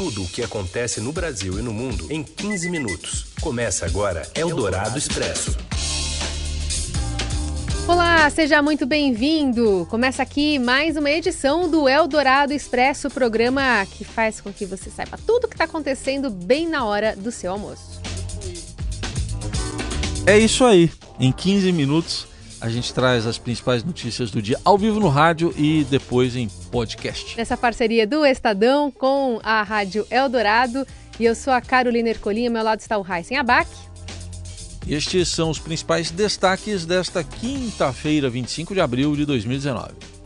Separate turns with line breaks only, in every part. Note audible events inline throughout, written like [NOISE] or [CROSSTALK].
tudo o que acontece no Brasil e no mundo em 15 minutos. Começa agora Eldorado Expresso.
Olá, seja muito bem-vindo. Começa aqui mais uma edição do Eldorado Expresso, programa que faz com que você saiba tudo o que está acontecendo bem na hora do seu almoço.
É isso aí. Em 15 minutos a gente traz as principais notícias do dia ao vivo no rádio e depois em podcast.
Nessa parceria do Estadão com a Rádio Eldorado. E eu sou a Carolina Ercolim, ao meu lado está o Heisen Abac.
Estes são os principais destaques desta quinta-feira, 25 de abril de 2019.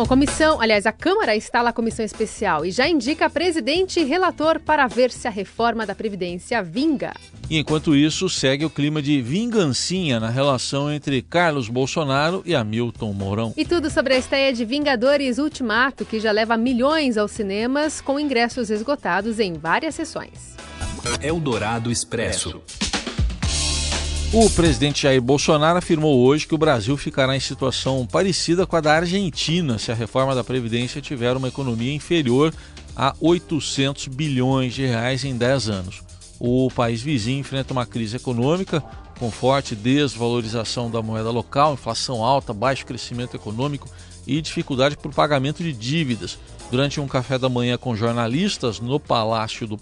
Bom, comissão, aliás, a Câmara instala a comissão especial e já indica presidente e relator para ver se a reforma da Previdência vinga.
E enquanto isso, segue o clima de vingancinha na relação entre Carlos Bolsonaro e Hamilton Mourão.
E tudo sobre a estreia de Vingadores Ultimato, que já leva milhões aos cinemas, com ingressos esgotados em várias sessões.
Eldorado Expresso.
O presidente Jair Bolsonaro afirmou hoje que o Brasil ficará em situação parecida com a da Argentina se a reforma da Previdência tiver uma economia inferior a 800 bilhões de reais em 10 anos. O país vizinho enfrenta uma crise econômica com forte desvalorização da moeda local, inflação alta, baixo crescimento econômico e dificuldade por pagamento de dívidas. Durante um café da manhã com jornalistas no Palácio do,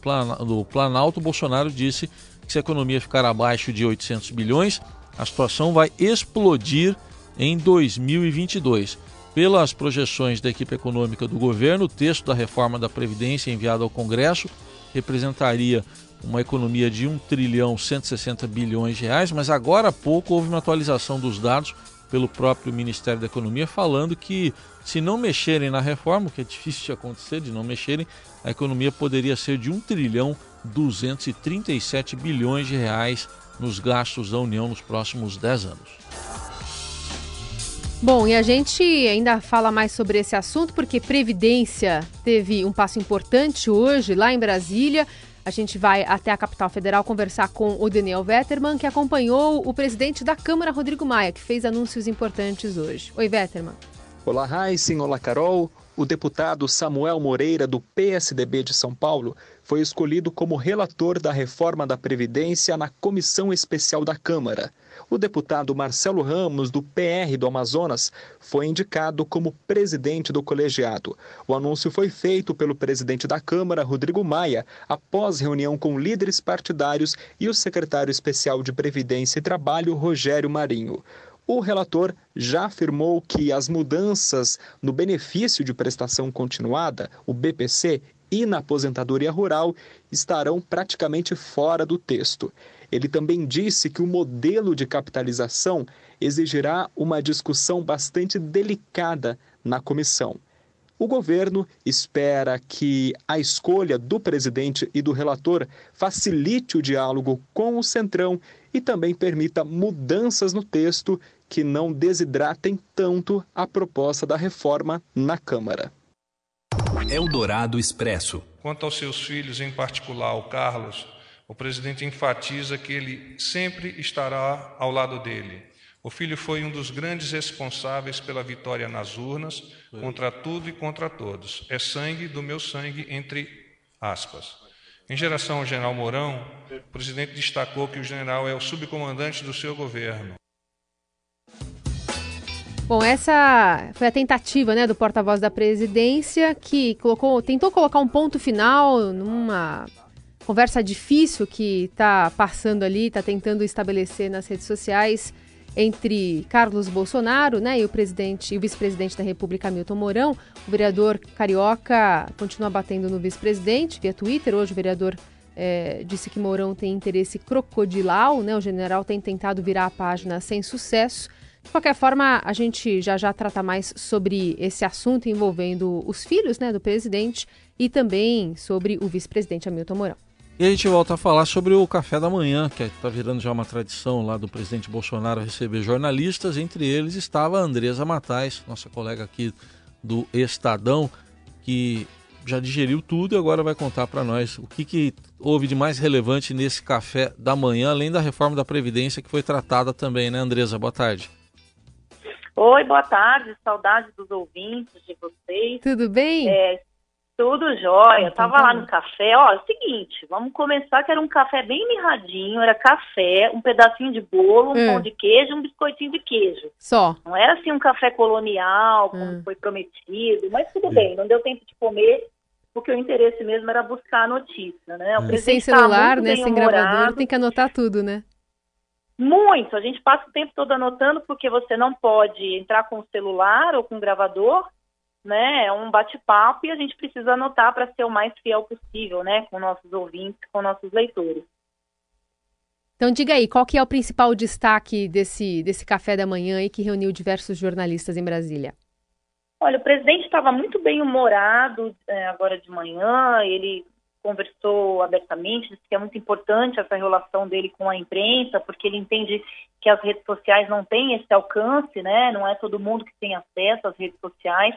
Planalto, Bolsonaro disse que se a economia ficar abaixo de 800 bilhões, a situação vai explodir em 2022. Pelas projeções da equipe econômica do governo, o texto da reforma da Previdência enviado ao Congresso representaria uma economia de 1 trilhão 160 bilhões de reais, mas agora há pouco houve uma atualização dos dados pelo próprio Ministério da Economia falando que se não mexerem na reforma, o que é difícil de acontecer, de não mexerem, a economia poderia ser de 1 trilhão 237 bilhões de reais nos gastos da União nos próximos 10 anos.
Bom, e a gente ainda fala mais sobre esse assunto porque Previdência teve um passo importante hoje lá em Brasília. A gente vai até a capital federal conversar com o Daniel Vetterman, que acompanhou o presidente da Câmara, Rodrigo Maia, que fez anúncios importantes hoje. Oi, Vetterman.
Olá, Heisen. Olá, Carol. O deputado Samuel Moreira, do PSDB de São Paulo, foi escolhido como relator da reforma da Previdência na Comissão Especial da Câmara. O deputado Marcelo Ramos, do PR do Amazonas, foi indicado como presidente do colegiado. O anúncio foi feito pelo presidente da Câmara, Rodrigo Maia, após reunião com líderes partidários e o secretário especial de Previdência e Trabalho, Rogério Marinho. O relator já afirmou que as mudanças no benefício de prestação continuada, o BPC, e na aposentadoria rural estarão praticamente fora do texto. Ele também disse que o modelo de capitalização exigirá uma discussão bastante delicada na comissão. O governo espera que a escolha do presidente e do relator facilite o diálogo com o Centrão e também permita mudanças no texto que não desidratem tanto a proposta da reforma na Câmara.
Eldorado Expresso.
Quanto aos seus filhos, em particular o Carlos, o presidente enfatiza que ele sempre estará ao lado dele. O filho foi um dos grandes responsáveis pela vitória nas urnas, contra tudo e contra todos. É sangue do meu sangue, entre aspas. Em geração ao general Mourão, o presidente destacou que o general é o subcomandante do seu governo.
Bom, essa foi a tentativa né, do porta-voz da presidência que colocou, tentou colocar um ponto final numa conversa difícil que está passando ali, está tentando estabelecer nas redes sociais entre Carlos Bolsonaro né, e o presidente e o vice-presidente da República, Milton Mourão. O vereador carioca continua batendo no vice-presidente via Twitter. Hoje o vereador é, disse que Mourão tem interesse crocodilal, né? O general tem tentado virar a página sem sucesso. De qualquer forma, a gente já já trata mais sobre esse assunto envolvendo os filhos né, do presidente e também sobre o vice-presidente Hamilton Mourão.
E a gente volta a falar sobre o café da manhã, que está virando já uma tradição lá do presidente Bolsonaro receber jornalistas. Entre eles estava a Andresa Matais, nossa colega aqui do Estadão, que já digeriu tudo e agora vai contar para nós o que, que houve de mais relevante nesse café da manhã, além da reforma da Previdência que foi tratada também, né, Andresa? Boa tarde.
Oi, boa tarde, saudade dos ouvintes, de vocês.
Tudo bem?
É, Tudo jóia. Eu tava lá no café. Ó, é o seguinte, vamos começar que era um café bem mirradinho, era café, um pedacinho de bolo, um
Hum.
pão de queijo, um biscoitinho de queijo.
Só.
Não era assim um café colonial, como
Hum.
foi prometido, mas tudo bem, não deu tempo de comer, porque o interesse mesmo era buscar a notícia, né? O
E sem
presidente tá
celular, né? Sem gravador, tem que anotar tudo, né?
Muito. A gente passa o tempo todo anotando porque você não pode entrar com o celular ou com o gravador, né? É um bate-papo e a gente precisa anotar para ser o mais fiel possível, né? Com nossos ouvintes, com nossos leitores.
Então diga aí, qual que é o principal destaque desse, desse café da manhã aí que reuniu diversos jornalistas em Brasília?
Olha, o presidente estava muito bem humorado é, agora de manhã, ele conversou abertamente, disse que é muito importante essa relação dele com a imprensa, porque ele entende que as redes sociais não têm esse alcance, né? Não é todo mundo que tem acesso às redes sociais,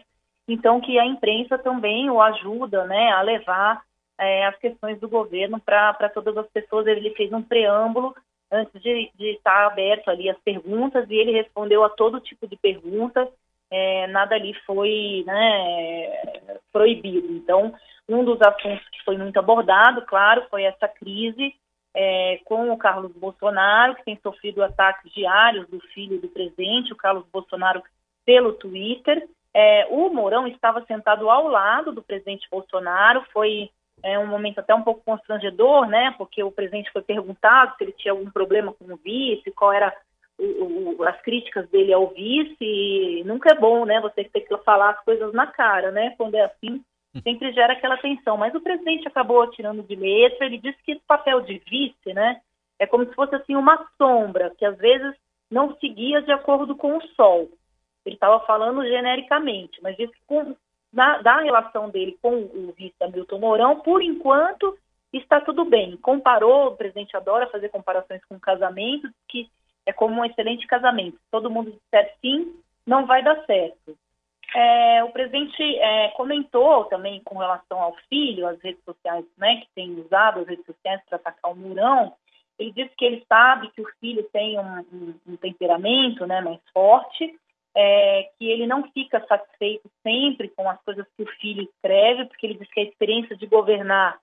então que a imprensa também o ajuda, né, a levar é, as questões do governo para todas as pessoas. Ele fez um preâmbulo antes de, de estar aberto ali as perguntas e ele respondeu a todo tipo de pergunta é, nada ali foi né, proibido. Então, um dos assuntos que foi muito abordado, claro, foi essa crise é, com o Carlos Bolsonaro, que tem sofrido ataques diários do filho do presidente, o Carlos Bolsonaro, pelo Twitter. É, o Mourão estava sentado ao lado do presidente Bolsonaro, foi é, um momento até um pouco constrangedor, né? Porque o presidente foi perguntado se ele tinha algum problema com o vice, qual era o, o, as críticas dele ao vice, e nunca é bom, né? Você ter que falar as coisas na cara, né? Quando é assim, sempre gera aquela tensão. Mas o presidente acabou tirando de letra, ele disse que esse papel de vice, né? É como se fosse assim uma sombra, que às vezes não seguia de acordo com o sol. Ele estava falando genericamente, mas disse que com, na, da relação dele com o vice Hamilton Mourão, por enquanto está tudo bem. Comparou, o presidente adora fazer comparações com casamentos, que é como um excelente casamento. Se todo mundo disser sim, não vai dar certo. É, o presidente é, comentou também com relação ao filho, as redes sociais, né, que tem usado as redes sociais para atacar o Mourão. Ele disse que ele sabe que o filho tem um, um, um temperamento né, mais forte, é, que ele não fica satisfeito sempre com as coisas que o filho escreve, porque ele diz que a experiência de governar,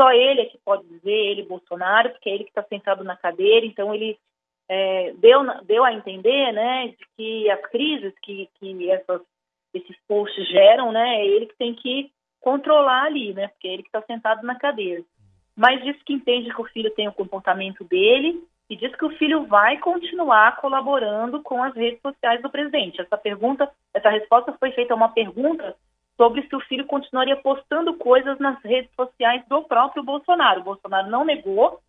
só ele é que pode dizer, ele, Bolsonaro, porque é ele que está sentado na cadeira, então ele é, deu, deu a entender né, de que as crises que, que essas, esses posts geram, né, é ele que tem que controlar ali, né, porque é ele que está sentado na cadeira. Mas diz que entende que o filho tem o comportamento dele e diz que o filho vai continuar colaborando com as redes sociais do presidente. Essa pergunta, essa resposta foi feita a uma pergunta sobre se o filho continuaria postando coisas nas redes sociais do próprio Bolsonaro. O Bolsonaro não negou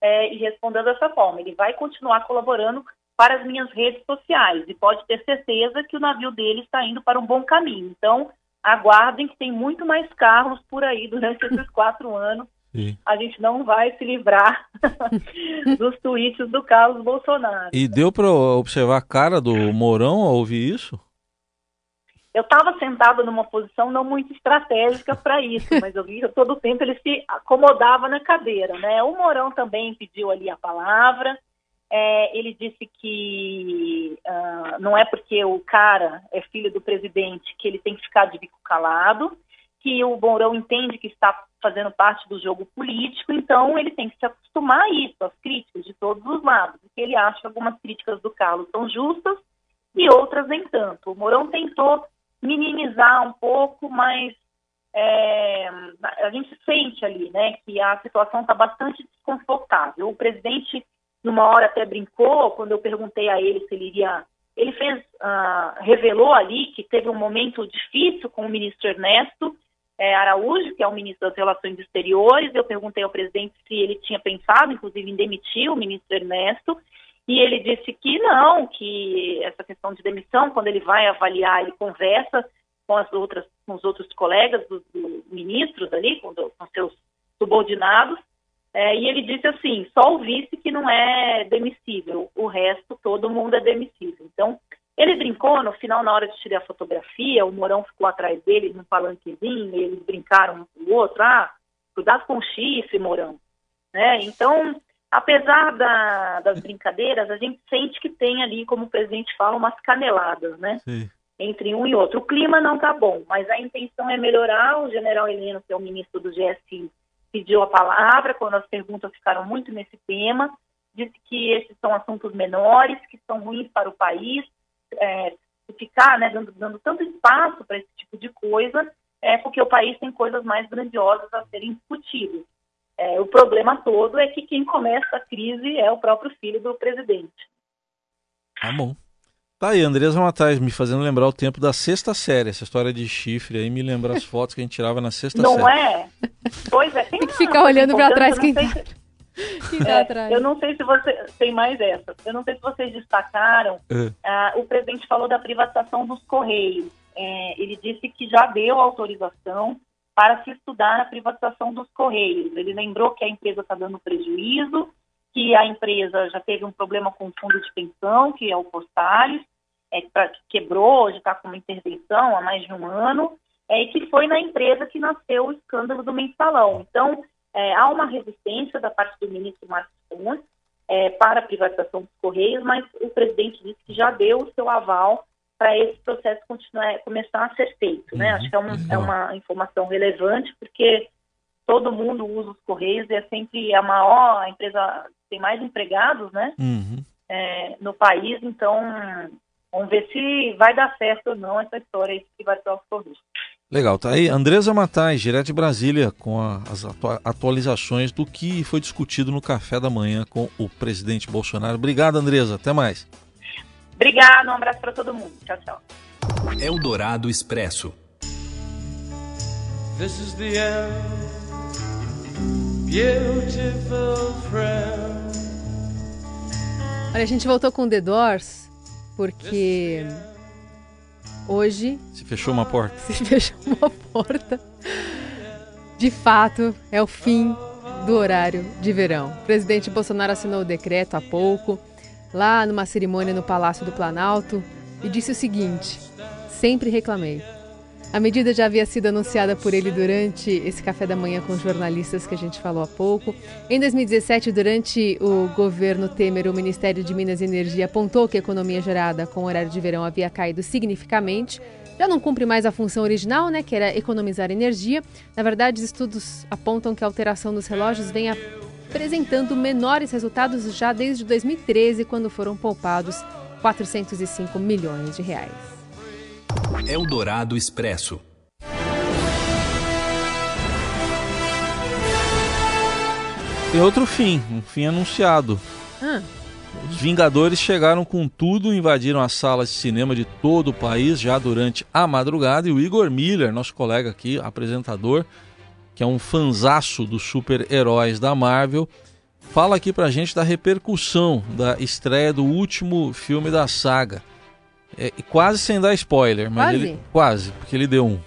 é, e respondeu dessa forma: ele vai continuar colaborando para as minhas redes sociais e pode ter certeza que o navio dele está indo para um bom caminho. Então, aguardem que tem muito mais carros por aí durante esses quatro anos.
Sim.
A gente não vai se livrar [LAUGHS] dos tweets do Carlos Bolsonaro.
E deu para observar a cara do Mourão ao ouvir isso?
Eu estava sentado numa posição não muito estratégica para isso, mas eu vi que todo o tempo ele se acomodava na cadeira, né? O Mourão também pediu ali a palavra. É, ele disse que uh, não é porque o cara é filho do presidente que ele tem que ficar de bico calado, que o Mourão entende que está fazendo parte do jogo político, então ele tem que se acostumar a isso, às críticas de todos os lados, porque ele acha que algumas críticas do Carlos são justas e outras nem tanto. O Mourão tentou minimizar um pouco, mas é, a gente sente ali, né, que a situação está bastante desconfortável. O presidente, numa hora até brincou, quando eu perguntei a ele se ele iria, ele fez, uh, revelou ali que teve um momento difícil com o ministro Ernesto é, Araújo, que é o ministro das Relações Exteriores. Eu perguntei ao presidente se ele tinha pensado, inclusive, em demitir o ministro Ernesto. E ele disse que não, que essa questão de demissão, quando ele vai avaliar, ele conversa com as outras, com os outros colegas dos ministros ali, com, do, com seus subordinados, é, e ele disse assim, só o vice que não é demissível, o resto todo mundo é demissível. Então, ele brincou, no final, na hora de tirar a fotografia, o Morão ficou atrás dele num palanquezinho, e eles brincaram um com o outro, ah, cuidado com o chifre, Morão. Né? Então, apesar da, das brincadeiras, a gente sente que tem ali, como o presidente fala, umas caneladas, né?
Sim.
entre um e outro. O clima não está bom, mas a intenção é melhorar. O general Heleno, que é o ministro do GSI, pediu a palavra quando as perguntas ficaram muito nesse tema, disse que esses são assuntos menores, que são ruins para o país, é, ficar né, dando, dando tanto espaço para esse tipo de coisa, é porque o país tem coisas mais grandiosas a serem discutidas. É, o problema todo é que quem começa a crise é o próprio filho do presidente.
Tá bom. Tá aí, Andresa Matais, me fazendo lembrar o tempo da sexta série. Essa história de chifre aí me lembra as fotos que a gente tirava na sexta
não
série.
Não é? Pois é.
Tem, tem que ficar olhando para trás quem tá, se... [LAUGHS]
é,
atrás.
Eu não sei se você... Tem mais essa. Eu não sei se vocês destacaram. É. Uh, o presidente falou da privatização dos Correios. É, ele disse que já deu autorização para se estudar a privatização dos Correios. Ele lembrou que a empresa está dando prejuízo, que a empresa já teve um problema com o fundo de pensão, que é o Postales, é, que quebrou, já está com uma intervenção há mais de um ano, é, e que foi na empresa que nasceu o escândalo do mensalão. Então, é, há uma resistência da parte do ministro Marcos Pontes é, para a privatização dos Correios, mas o presidente disse que já deu o seu aval para esse processo continuar, começar a ser feito. Né? Uhum, Acho que é, um, é uma informação relevante, porque todo mundo usa os Correios e é sempre a maior, a empresa tem mais empregados né? Uhum. É, no país, então vamos ver se vai dar certo ou não essa história vai ser os Correios.
Legal, tá aí Andresa Matais, direto de Brasília, com a, as atualizações do que foi discutido no café da manhã com o presidente Bolsonaro. Obrigado, Andresa. Até mais.
Obrigado, um abraço para todo mundo. Tchau, tchau.
Eldorado Expresso. This is the end,
beautiful friend. Olha, a gente voltou com The Doors porque hoje
se fechou uma porta. [LAUGHS]
Se fechou uma porta. De fato, é o fim do horário de verão. O presidente Bolsonaro assinou o decreto há pouco lá numa cerimônia no Palácio do Planalto e disse o seguinte: sempre reclamei. A medida já havia sido anunciada por ele durante esse café da manhã com jornalistas que a gente falou há pouco. Em 2017, durante o governo Temer, o Ministério de Minas e Energia apontou que a economia gerada com o horário de verão havia caído significativamente. Já não cumpre mais a função original, né, que era economizar energia. Na verdade, estudos apontam que a alteração dos relógios vem apresentando menores resultados já desde 2013, quando foram poupados 405 milhões de reais.
Eldorado Expresso.
Tem outro fim, um fim anunciado. Ah. Os Vingadores chegaram com tudo, invadiram as salas de cinema de todo o país já durante a madrugada e o Igor Miller, nosso colega aqui, apresentador, que é um fanzaço dos super-heróis da Marvel, fala aqui pra gente da repercussão da estreia do último filme da saga. É, quase sem dar spoiler, mas quase? ele. Quase, porque ele deu um.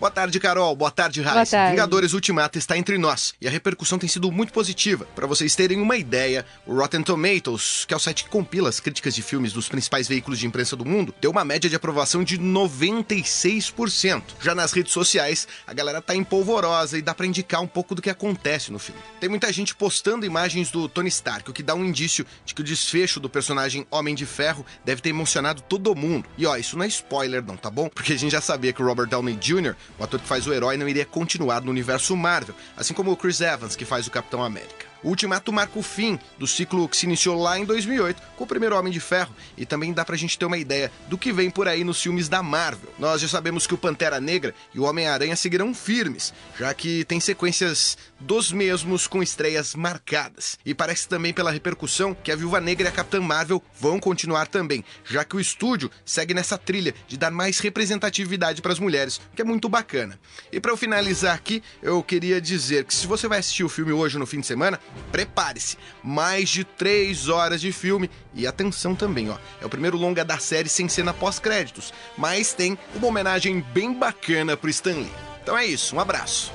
Boa tarde, Carol. Boa tarde, Raíssa. Vingadores Ultimato está entre nós e a repercussão tem sido muito positiva. Para vocês terem uma ideia, o Rotten Tomatoes, que é o site que compila as críticas de filmes dos principais veículos de imprensa do mundo, deu uma média de aprovação de 96%. Já nas redes sociais, a galera tá empolvorosa e dá para indicar um pouco do que acontece no filme. Tem muita gente postando imagens do Tony Stark, o que dá um indício de que o desfecho do personagem Homem de Ferro deve ter emocionado todo mundo. E ó, isso não é spoiler não, tá bom? Porque a gente já sabia que o Robert Downey Jr o ator que faz o herói não iria continuar no universo Marvel, assim como o Chris Evans, que faz o Capitão América. O Ultimato marca o fim do ciclo que se iniciou lá em 2008 com o primeiro Homem de Ferro e também dá pra gente ter uma ideia do que vem por aí nos filmes da Marvel. Nós já sabemos que o Pantera Negra e o Homem-Aranha seguirão firmes, já que tem sequências dos mesmos com estreias marcadas. E parece também pela repercussão que a Viúva Negra e a Capitã Marvel vão continuar também, já que o estúdio segue nessa trilha de dar mais representatividade para as mulheres, que é muito bacana. E para eu finalizar aqui, eu queria dizer que se você vai assistir o filme hoje no fim de semana, prepare-se. Mais de 3 horas de filme e atenção também, ó. É o primeiro longa da série sem cena pós-créditos, mas tem uma homenagem bem bacana pro Stan Lee. Então é isso, um abraço.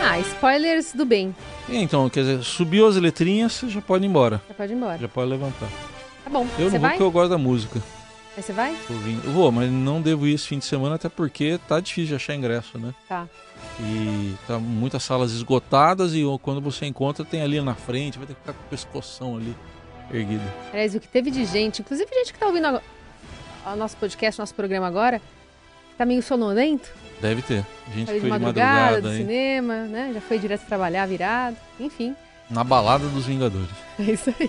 Ah, spoilers do bem.
Então, quer dizer, subiu as letrinhas, você já pode ir embora.
Já pode ir embora.
Já pode levantar.
Tá bom.
Eu não vou porque eu gosto da música.
Aí você vai?
Eu vou, mas não devo ir esse fim de semana, até porque tá difícil de achar ingresso, né?
Tá.
E tá muitas salas esgotadas e quando você encontra tem ali na frente, vai ter que ficar com o pescoção ali erguido.
Aliás, o que teve de gente, inclusive gente que tá ouvindo o nosso podcast, nosso programa agora, tá meio sonolento.
Deve ter. Gente foi
de madrugada, de madrugada do aí. cinema, né? Já foi direto trabalhar, virado, enfim.
Na balada dos Vingadores. [LAUGHS]
É isso aí.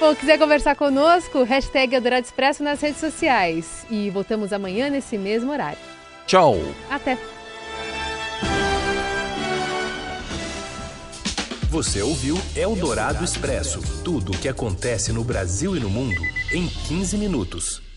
Bom, quiser conversar conosco, hashtag Eldorado Expresso nas redes sociais. E voltamos amanhã nesse mesmo horário.
Tchau.
Até.
Você ouviu Eldorado Expresso tudo o que acontece no Brasil e no mundo em 15 minutos.